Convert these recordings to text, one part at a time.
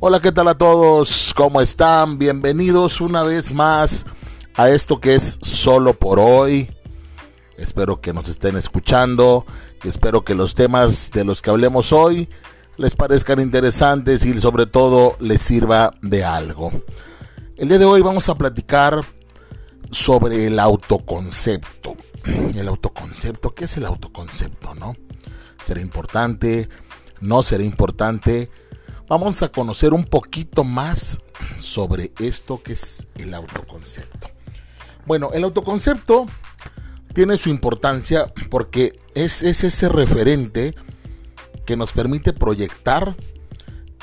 Hola, ¿qué tal a todos? ¿Cómo están? Bienvenidos una vez más a esto que es solo por hoy. Espero que nos estén escuchando y espero que los temas de los que hablemos hoy les parezcan interesantes y sobre todo les sirva de algo. El día de hoy vamos a platicar sobre el autoconcepto. El autoconcepto, ¿qué es el autoconcepto, no? ¿Será importante? ¿No será importante? Vamos a conocer un poquito más sobre esto que es el autoconcepto. Bueno, el autoconcepto tiene su importancia porque es, ese referente que nos permite proyectar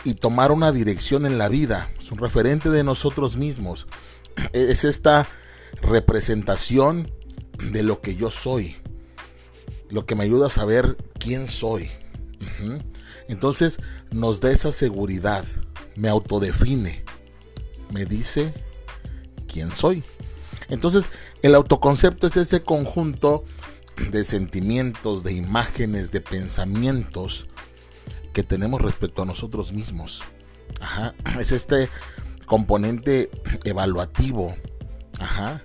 y tomar una dirección en la vida. Es un referente de nosotros mismos. Es esta representación de lo que yo soy. Lo que me ayuda a saber quién soy. Entonces nos da esa seguridad, me autodefine, me dice quién soy. Entonces el autoconcepto es ese conjunto de sentimientos, de imágenes, de pensamientos que tenemos respecto a nosotros mismos. Ajá. Es este componente evaluativo. Ajá.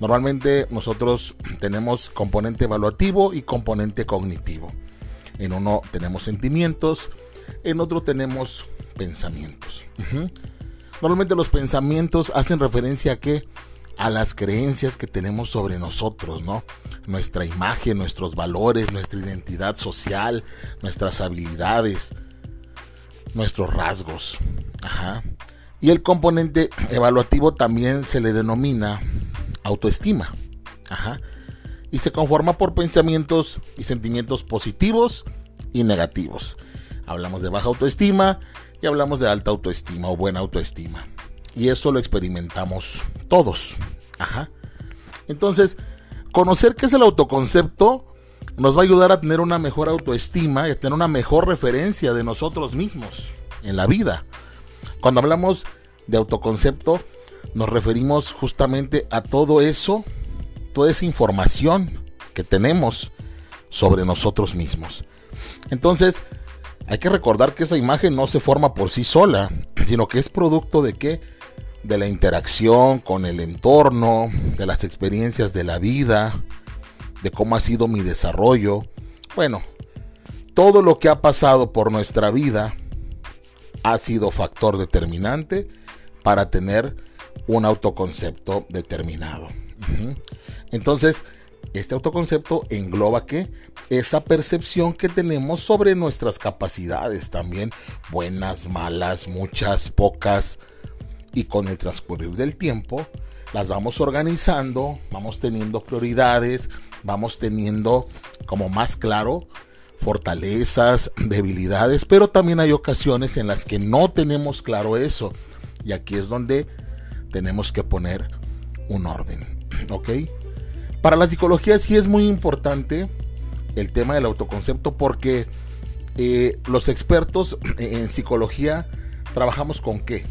Normalmente nosotros tenemos componente evaluativo y componente cognitivo. En uno tenemos sentimientos, en otro tenemos pensamientos. Normalmente los pensamientos hacen referencia a qué? A las creencias que tenemos sobre nosotros, ¿no? Nuestra imagen, nuestros valores, nuestra identidad social, nuestras habilidades, nuestros rasgos. Y el componente evaluativo también se le denomina autoestima. Ajá y se conforma por pensamientos y sentimientos positivos y negativos. Hablamos de baja autoestima y hablamos de alta autoestima o buena autoestima. Y eso lo experimentamos todos. Ajá. Entonces, conocer qué es el autoconcepto nos va a ayudar a tener una mejor autoestima y a tener una mejor referencia de nosotros mismos en la vida. Cuando hablamos de autoconcepto, nos referimos justamente a todo eso esa información que tenemos sobre nosotros mismos. Entonces, hay que recordar que esa imagen no se forma por sí sola, sino que es producto de qué? De la interacción con el entorno, de las experiencias de la vida, de cómo ha sido mi desarrollo. Bueno, todo lo que ha pasado por nuestra vida ha sido factor determinante para tener un autoconcepto determinado. Entonces, este autoconcepto engloba que esa percepción que tenemos sobre nuestras capacidades también, buenas, malas, muchas, pocas, y con el transcurrir del tiempo las vamos organizando, vamos teniendo prioridades, vamos teniendo como más claro fortalezas, debilidades, pero también hay ocasiones en las que no tenemos claro eso. Y aquí es donde tenemos que poner un orden. ¿Ok? Para la psicología sí es muy importante el tema del autoconcepto porque eh, los expertos en psicología trabajamos con qué?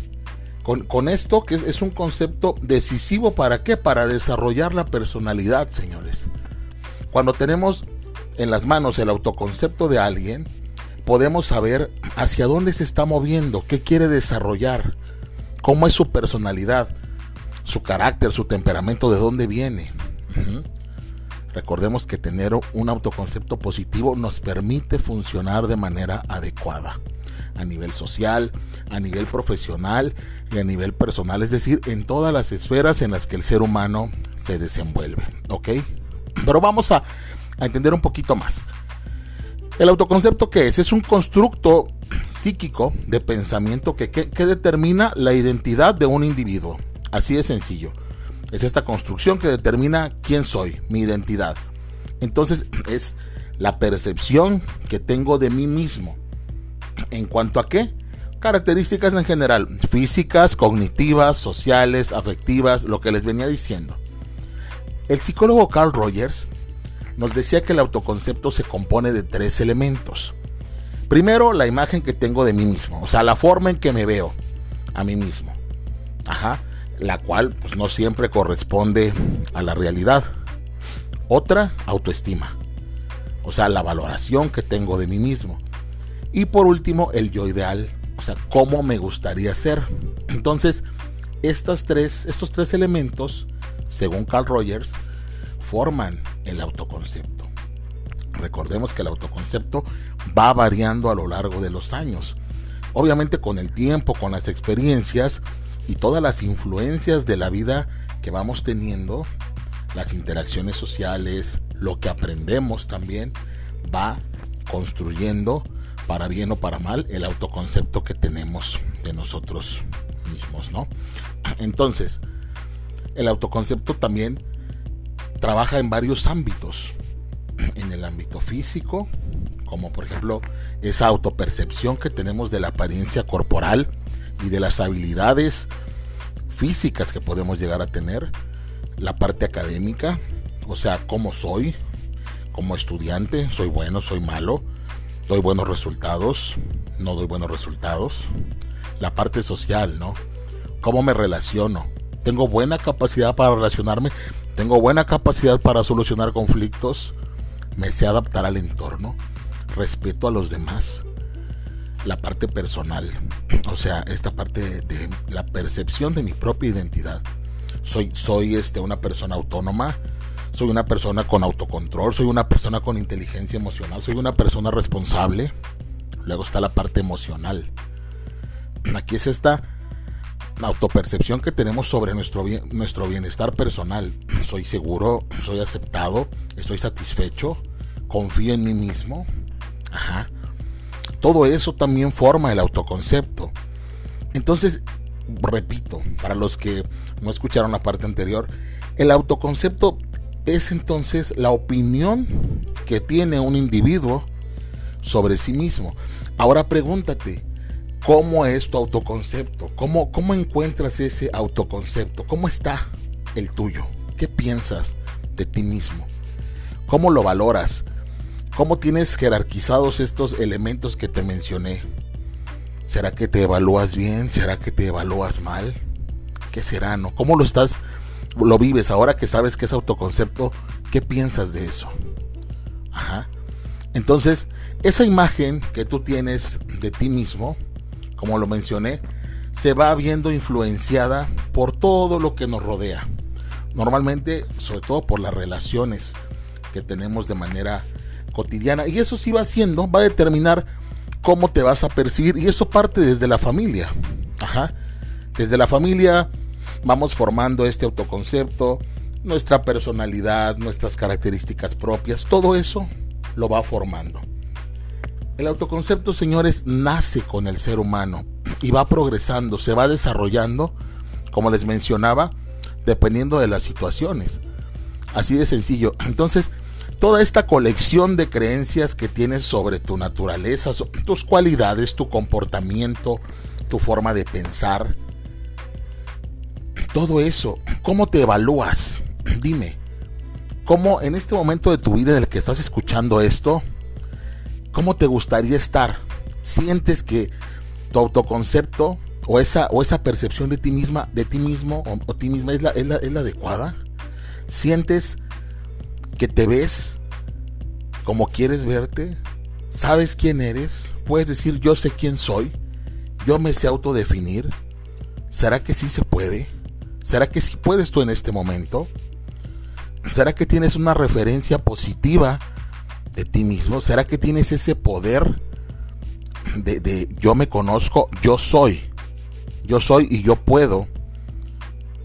Con, esto que es, un concepto decisivo para qué? Para desarrollar la personalidad, señores. Cuando tenemos en las manos el autoconcepto de alguien, podemos saber hacia dónde se está moviendo, qué quiere desarrollar, cómo es su personalidad, su carácter, su temperamento, de dónde viene. Recordemos que tener un autoconcepto positivo nos permite funcionar de manera adecuada a nivel social, a nivel profesional y a nivel personal, es decir, en todas las esferas en las que el ser humano se desenvuelve, ¿ok? Pero vamos a, entender un poquito más. El autoconcepto qué es? Es un constructo psíquico de pensamiento que, que determina la identidad de un individuo. Así de sencillo. Es esta construcción que determina quién soy, mi identidad. Entonces es la percepción que tengo de mí mismo. ¿En cuanto a qué? Características en general, físicas, cognitivas, sociales, afectivas, lo que les venía diciendo. El psicólogo Carl Rogers nos decía que el autoconcepto se compone de tres elementos. Primero, la imagen que tengo de mí mismo, o sea, la forma en que me veo a mí mismo. Ajá la cual pues, no siempre corresponde a la realidad. Otra, autoestima, o sea, la valoración que tengo de mí mismo. Y por último, el yo ideal O sea, cómo me gustaría ser. Entonces, estas tres, estos tres elementos, según Carl Rogers, forman el autoconcepto. Recordemos que el autoconcepto va variando a lo largo de los años. Obviamente con el tiempo, con las experiencias y todas las influencias de la vida que vamos teniendo, las interacciones sociales, lo que aprendemos también, va construyendo, para bien o para mal, el autoconcepto que tenemos de nosotros mismos, ¿no? Entonces, el autoconcepto también trabaja en varios ámbitos. En el ámbito físico, como por ejemplo esa autopercepción que tenemos de la apariencia corporal y de las habilidades físicas que podemos llegar a tener, la parte académica, o sea, cómo soy como estudiante, soy bueno, soy malo, doy buenos resultados, no doy buenos resultados, la parte social, ¿no? Cómo me relaciono, tengo buena capacidad para relacionarme, tengo buena capacidad para solucionar conflictos, me sé adaptar al entorno, respeto a los demás, la parte personal, o sea, esta parte de, la percepción de mi propia identidad. Soy, soy este, una persona autónoma, soy una persona con autocontrol, soy una persona con inteligencia emocional, soy una persona responsable. Luego está la parte emocional. Aquí es esta autopercepción que tenemos sobre nuestro, nuestro bienestar personal. Soy seguro, soy aceptado, estoy satisfecho, confío en mí mismo. Ajá. Todo eso también forma el autoconcepto. Entonces, repito, para los que no escucharon la parte anterior, el autoconcepto es entonces la opinión que tiene un individuo sobre sí mismo. Ahora pregúntate, ¿cómo es tu autoconcepto? ¿Cómo, cómo encuentras ese autoconcepto? ¿Cómo está el tuyo? ¿Qué piensas de ti mismo? ¿Cómo lo valoras? ¿Cómo tienes jerarquizados estos elementos que te mencioné? ¿Será que te evalúas bien? ¿Será que te evalúas mal? ¿Qué será, no? ¿Cómo lo estás, lo vives ahora que sabes que es autoconcepto? ¿Qué piensas de eso? Ajá. Entonces, esa imagen que tú tienes de ti mismo, como lo mencioné, se va viendo influenciada por todo lo que nos rodea. Normalmente, sobre todo por las relaciones que tenemos de manera cotidiana. Y eso sí va haciendo, va a determinar cómo te vas a percibir. Y eso parte desde la familia. Ajá. Desde la familia vamos formando este autoconcepto, nuestra personalidad, nuestras características propias, todo eso lo va formando. El autoconcepto, señores, nace con el ser humano y va progresando, se va desarrollando, como les mencionaba, dependiendo de las situaciones. Así de sencillo. Entonces, toda esta colección de creencias que tienes sobre tu naturaleza, tus cualidades, tu comportamiento, tu forma de pensar. Todo eso, ¿cómo te evalúas? Dime, ¿cómo en este momento de tu vida en el que estás escuchando esto, cómo te gustaría estar? ¿Sientes que tu autoconcepto o esa, o esa percepción de ti misma, de ti mismo o, ti misma es la, es la adecuada? ¿Sientes que te ves como quieres verte, sabes quién eres, puedes decir yo sé quién soy, yo me sé autodefinir, ¿será que sí se puede? ¿Será que sí puedes tú en este momento? ¿Será que tienes una referencia positiva de ti mismo? ¿Será que tienes ese poder de, de yo me conozco, yo soy, yo soy y yo puedo?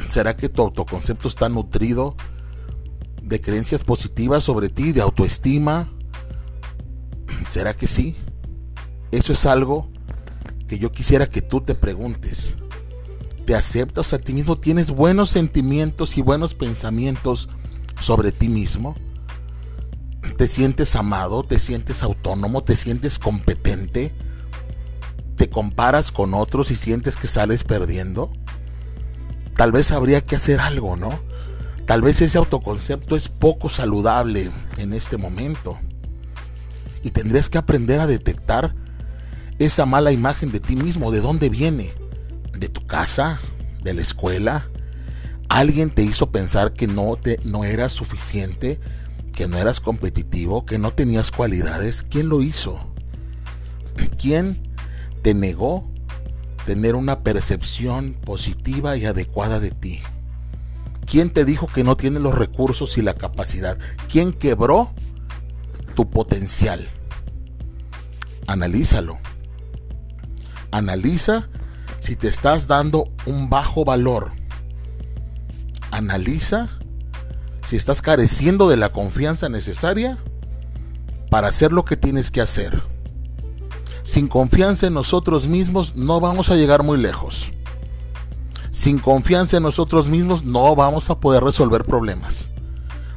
¿Será que tu autoconcepto está nutrido de creencias positivas sobre ti, de autoestima? ¿Será que sí? Eso es algo que yo quisiera que tú te preguntes. ¿Te aceptas a ti mismo? ¿Tienes buenos sentimientos y buenos pensamientos sobre ti mismo? ¿Te sientes amado? ¿Te sientes autónomo? ¿Te sientes competente? ¿Te comparas con otros y sientes que sales perdiendo? Tal vez habría que hacer algo, ¿no? Tal vez ese autoconcepto es poco saludable en este momento. Y tendrías que aprender a detectar esa mala imagen de ti mismo, de dónde viene, de tu casa, de la escuela. Alguien te hizo pensar que no te no eras suficiente, que no eras competitivo, que no tenías cualidades. ¿Quién lo hizo? ¿Quién te negó tener una percepción positiva y adecuada de ti. ¿Quién te dijo que no tienes los recursos y la capacidad? ¿Quién quebró tu potencial? Analízalo. Analiza si te estás dando un bajo valor. Analiza si estás careciendo de la confianza necesaria para hacer lo que tienes que hacer. Sin confianza en nosotros mismos no vamos a llegar muy lejos. Sin confianza en nosotros mismos no vamos a poder resolver problemas.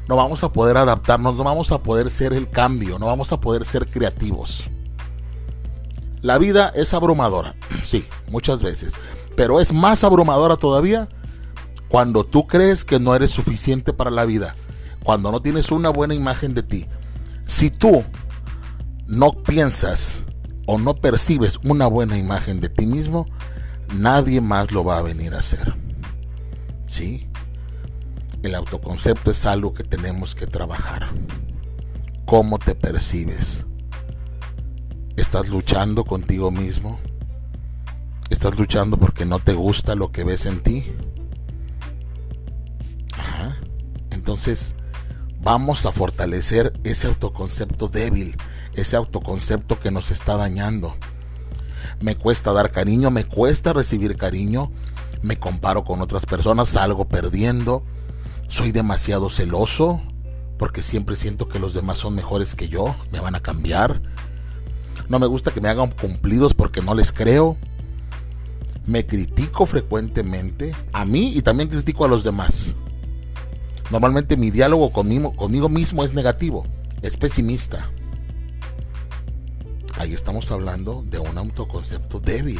No vamos a poder adaptarnos, no vamos a poder ser el cambio, no vamos a poder ser creativos. La vida es abrumadora, sí, muchas veces, pero es más abrumadora todavía cuando tú crees que no eres suficiente para la vida, cuando no tienes una buena imagen de ti. Si tú no piensas o no percibes una buena imagen de ti mismo, nadie más lo va a venir a hacer. ¿Sí? El autoconcepto es algo que tenemos que trabajar. ¿Cómo te percibes? ¿Estás luchando contigo mismo? ¿Estás luchando porque no te gusta lo que ves en ti? Ajá. Entonces, vamos a fortalecer ese autoconcepto débil, ese autoconcepto que nos está dañando. Me cuesta dar cariño, me cuesta recibir cariño, me comparo con otras personas, salgo perdiendo, soy demasiado celoso porque siempre siento que los demás son mejores que yo, me van a cambiar. No me gusta que me hagan cumplidos porque no les creo. Me critico frecuentemente a mí y también critico a los demás. Normalmente mi diálogo conmigo, conmigo mismo es negativo, es pesimista. Ahí estamos hablando de un autoconcepto débil.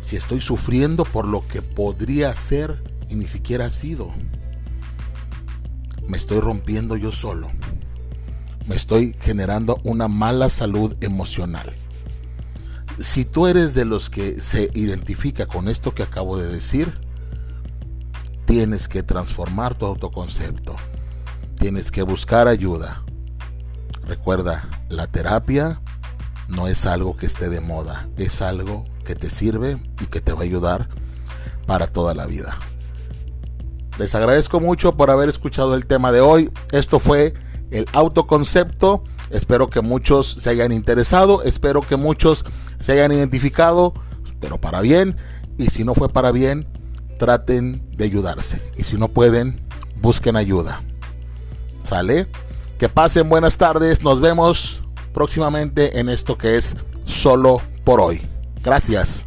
Si estoy sufriendo por lo que podría ser y ni siquiera ha sido, me estoy rompiendo yo solo. Me estoy generando una mala salud emocional. Si tú eres de los que se identifica con esto que acabo de decir, tienes que transformar tu autoconcepto. Tienes que buscar ayuda. Recuerda, la terapia no es algo que esté de moda, es algo que te sirve y que te va a ayudar para toda la vida. Les agradezco mucho por haber escuchado el tema de hoy. Esto fue el autoconcepto. Espero que muchos se hayan interesado, espero que muchos se hayan identificado, pero para bien. Y si no fue para bien, traten de ayudarse. Y si no pueden, busquen ayuda. ¿Sale? Que pasen buenas tardes. Nos vemos próximamente en esto que es solo por hoy. Gracias.